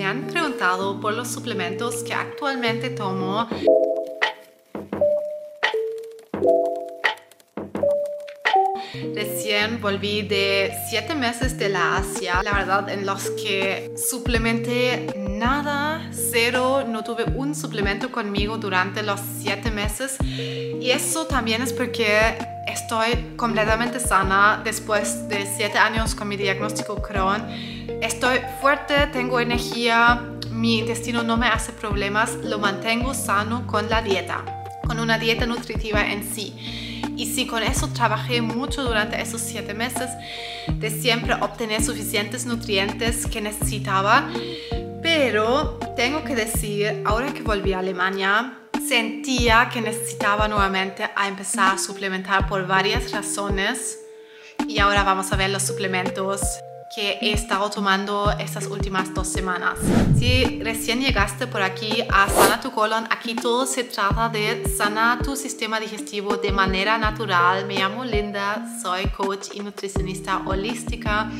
Me han preguntado por los suplementos que actualmente tomo. Recién volví de siete meses de la Asia, la verdad, en los que suplementé nada, cero, no tuve un suplemento conmigo durante los siete meses. Y eso también es porque estoy completamente sana después de siete años con mi diagnóstico Crohn. Estoy fuerte, tengo energía, mi intestino no me hace problemas, lo mantengo sano con la dieta, con una dieta nutritiva en sí. Y si con eso trabajé mucho durante esos siete meses, de siempre obtener suficientes nutrientes que necesitaba. Pero tengo que decir, ahora que volví a Alemania, sentía que necesitaba nuevamente a empezar a suplementar por varias razones. Y ahora vamos a ver los suplementos que he estado tomando estas últimas dos semanas. Si recién llegaste por aquí a Sana tu colon, aquí todo se trata de sanar tu sistema digestivo de manera natural. Me llamo Linda, soy coach y nutricionista holística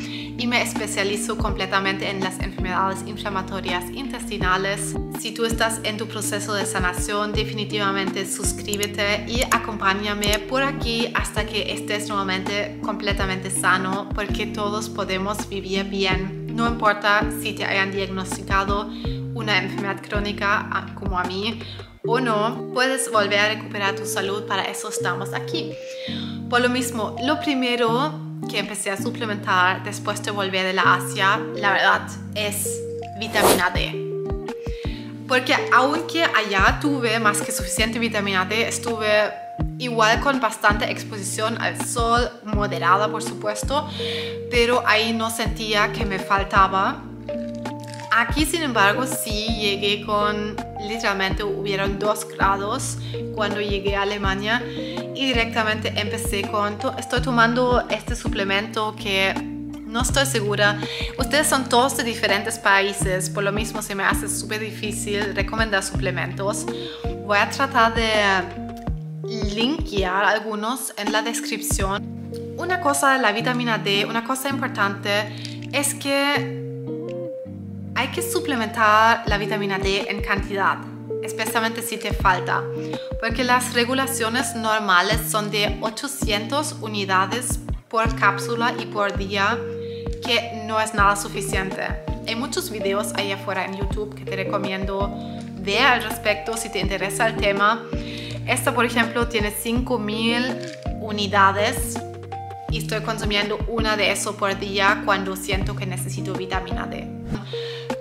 y me especializo completamente en las enfermedades inflamatorias intestinales. Si tú estás en tu proceso de sanación, definitivamente suscríbete y acompáñame por aquí hasta que estés nuevamente completamente sano, porque todos podemos vivir bien. No importa si te hayan diagnosticado una enfermedad crónica ah, como a mí o no, puedes volver a recuperar tu salud, para eso estamos aquí. Por lo mismo, lo primero que empecé a suplementar después de volver de la Asia, la verdad, es vitamina D. Porque aunque allá tuve más que suficiente vitamina D, estuve igual con bastante exposición al sol, moderada por supuesto, pero ahí no sentía que me faltaba. Aquí, sin embargo, sí llegué con, literalmente hubieron dos grados cuando llegué a Alemania y directamente empecé con, estoy tomando este suplemento que no estoy segura. Ustedes son todos de diferentes países, por lo mismo se me hace súper difícil recomendar suplementos. Voy a tratar de linkear algunos en la descripción. Una cosa de la vitamina D, una cosa importante es que hay que suplementar la vitamina D en cantidad, especialmente si te falta, porque las regulaciones normales son de 800 unidades por cápsula y por día, que no es nada suficiente. Hay muchos videos ahí afuera en YouTube que te recomiendo ver al respecto si te interesa el tema. Esta, por ejemplo, tiene 5000 unidades y estoy consumiendo una de eso por día cuando siento que necesito vitamina D.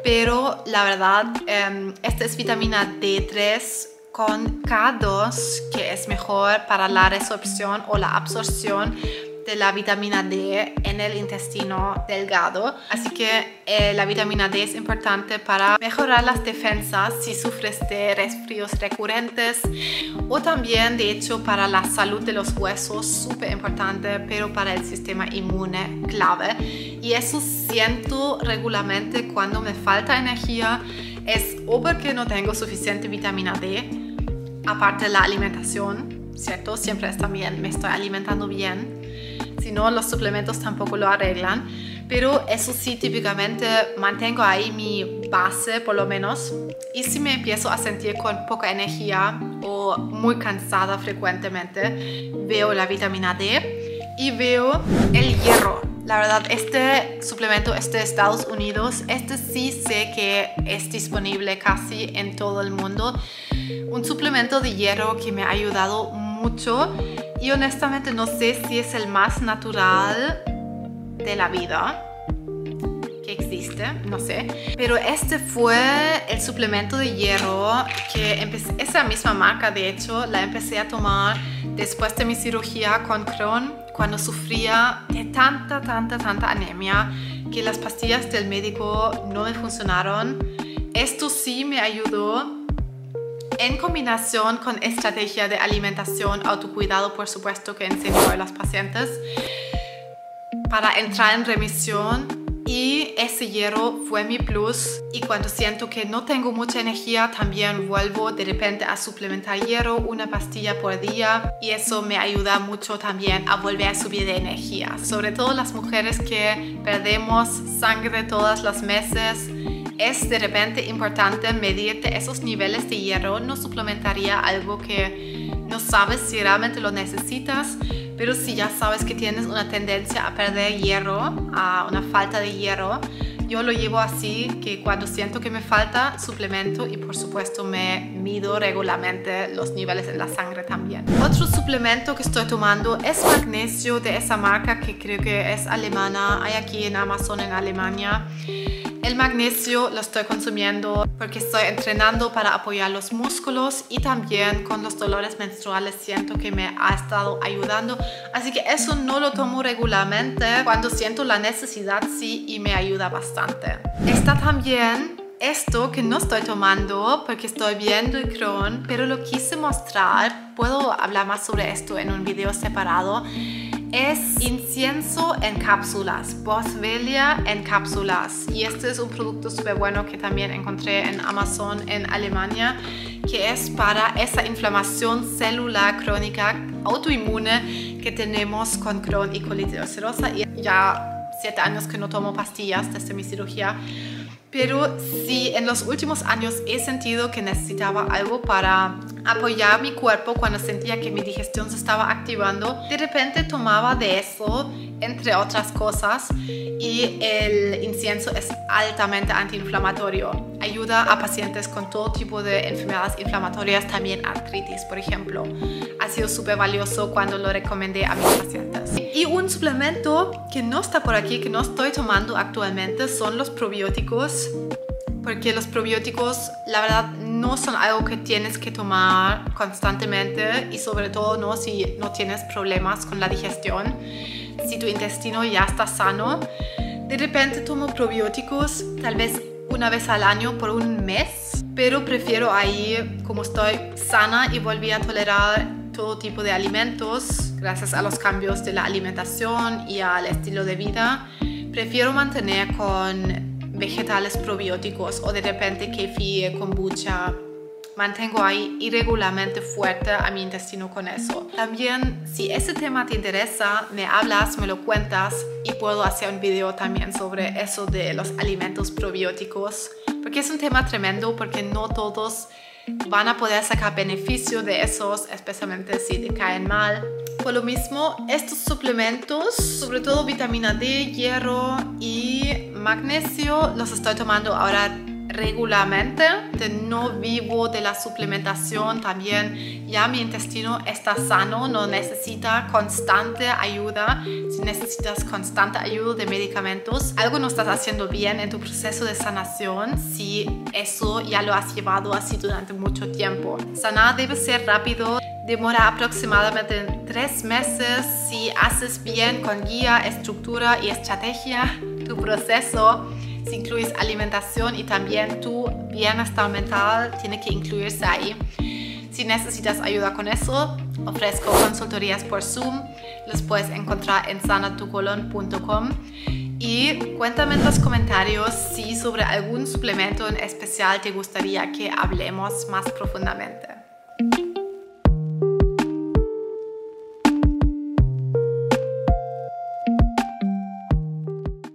Pero la verdad, em, esta es vitamina D3 con K2, que es mejor para la resorción o la absorción de la vitamina D en el intestino delgado. Así que eh, la vitamina D es importante para mejorar las defensas si sufres de resfríos recurrentes o también de hecho para la salud de los huesos, súper importante, pero para el sistema inmune clave. Y eso siento regularmente cuando me falta energía es o porque no tengo suficiente vitamina D, aparte de la alimentación, ¿cierto? Siempre también me estoy alimentando bien si no, los suplementos tampoco lo arreglan. Pero eso sí, típicamente mantengo ahí mi base, por lo menos. Y si me empiezo a sentir con poca energía o muy cansada frecuentemente, veo la vitamina D y veo el hierro. La verdad, este suplemento es de Estados Unidos. Este sí sé que es disponible casi en todo el mundo. Un suplemento de hierro que me ha ayudado mucho y honestamente no sé si es el más natural de la vida existe, no sé. Pero este fue el suplemento de hierro que empecé, esa misma marca de hecho, la empecé a tomar después de mi cirugía con Crohn, cuando sufría de tanta, tanta, tanta anemia que las pastillas del médico no me funcionaron. Esto sí me ayudó en combinación con estrategia de alimentación, autocuidado, por supuesto, que enseño a los pacientes, para entrar en remisión. Y ese hierro fue mi plus. Y cuando siento que no tengo mucha energía, también vuelvo de repente a suplementar hierro, una pastilla por día. Y eso me ayuda mucho también a volver a subir de energía. Sobre todo las mujeres que perdemos sangre todos los meses es de repente importante medirte esos niveles de hierro. No suplementaría algo que no sabes si realmente lo necesitas, pero si ya sabes que tienes una tendencia a perder hierro, a una falta de hierro, yo lo llevo así que cuando siento que me falta suplemento y por supuesto me mido regularmente los niveles en la sangre también. Otro suplemento que estoy tomando es magnesio de esa marca que creo que es alemana, hay aquí en Amazon en Alemania. El magnesio lo estoy consumiendo porque estoy entrenando para apoyar los músculos y también con los dolores menstruales siento que me ha estado ayudando. Así que eso no lo tomo regularmente. Cuando siento la necesidad sí y me ayuda bastante. Está también esto que no estoy tomando porque estoy viendo el Crohn, pero lo quise mostrar. Puedo hablar más sobre esto en un video separado es incienso en cápsulas, Boswellia en cápsulas. Y este es un producto súper bueno que también encontré en Amazon en Alemania, que es para esa inflamación celular crónica autoinmune que tenemos con Crohn y colitis ulcerosa. Y ya siete años que no tomo pastillas desde mi cirugía pero sí, en los últimos años he sentido que necesitaba algo para apoyar mi cuerpo cuando sentía que mi digestión se estaba activando. De repente tomaba de eso, entre otras cosas, y el incienso es altamente antiinflamatorio. Ayuda a pacientes con todo tipo de enfermedades inflamatorias, también artritis, por ejemplo. Ha sido súper valioso cuando lo recomendé a mis pacientes. Y un suplemento que no está por aquí, que no estoy tomando actualmente, son los probióticos. Porque los probióticos, la verdad, no son algo que tienes que tomar constantemente y sobre todo no si no tienes problemas con la digestión. Si tu intestino ya está sano, de repente tomo probióticos, tal vez una vez al año por un mes, pero prefiero ahí, como estoy sana y volví a tolerar todo tipo de alimentos gracias a los cambios de la alimentación y al estilo de vida. Prefiero mantener con vegetales probióticos o de repente kefir, kombucha. Mantengo ahí irregularmente fuerte a mi intestino con eso. También, si ese tema te interesa, me hablas, me lo cuentas y puedo hacer un video también sobre eso de los alimentos probióticos. Porque es un tema tremendo, porque no todos van a poder sacar beneficio de esos, especialmente si te caen mal. Por lo mismo, estos suplementos, sobre todo vitamina D, hierro y magnesio, los estoy tomando ahora regularmente, no vivo de la suplementación, también. Ya mi intestino está sano, no necesita constante ayuda, si necesitas constante ayuda de medicamentos, algo no estás haciendo bien en tu proceso de sanación si eso ya lo has llevado así durante mucho tiempo. Sanar debe ser rápido, demora aproximadamente tres meses. Si haces bien con guía, estructura y estrategia tu proceso si incluyes alimentación y también tu bienestar mental tiene que incluirse ahí. Si necesitas ayuda con eso, ofrezco consultorías por Zoom. Los puedes encontrar en sanatucolon.com. Y cuéntame en los comentarios si sobre algún suplemento en especial te gustaría que hablemos más profundamente.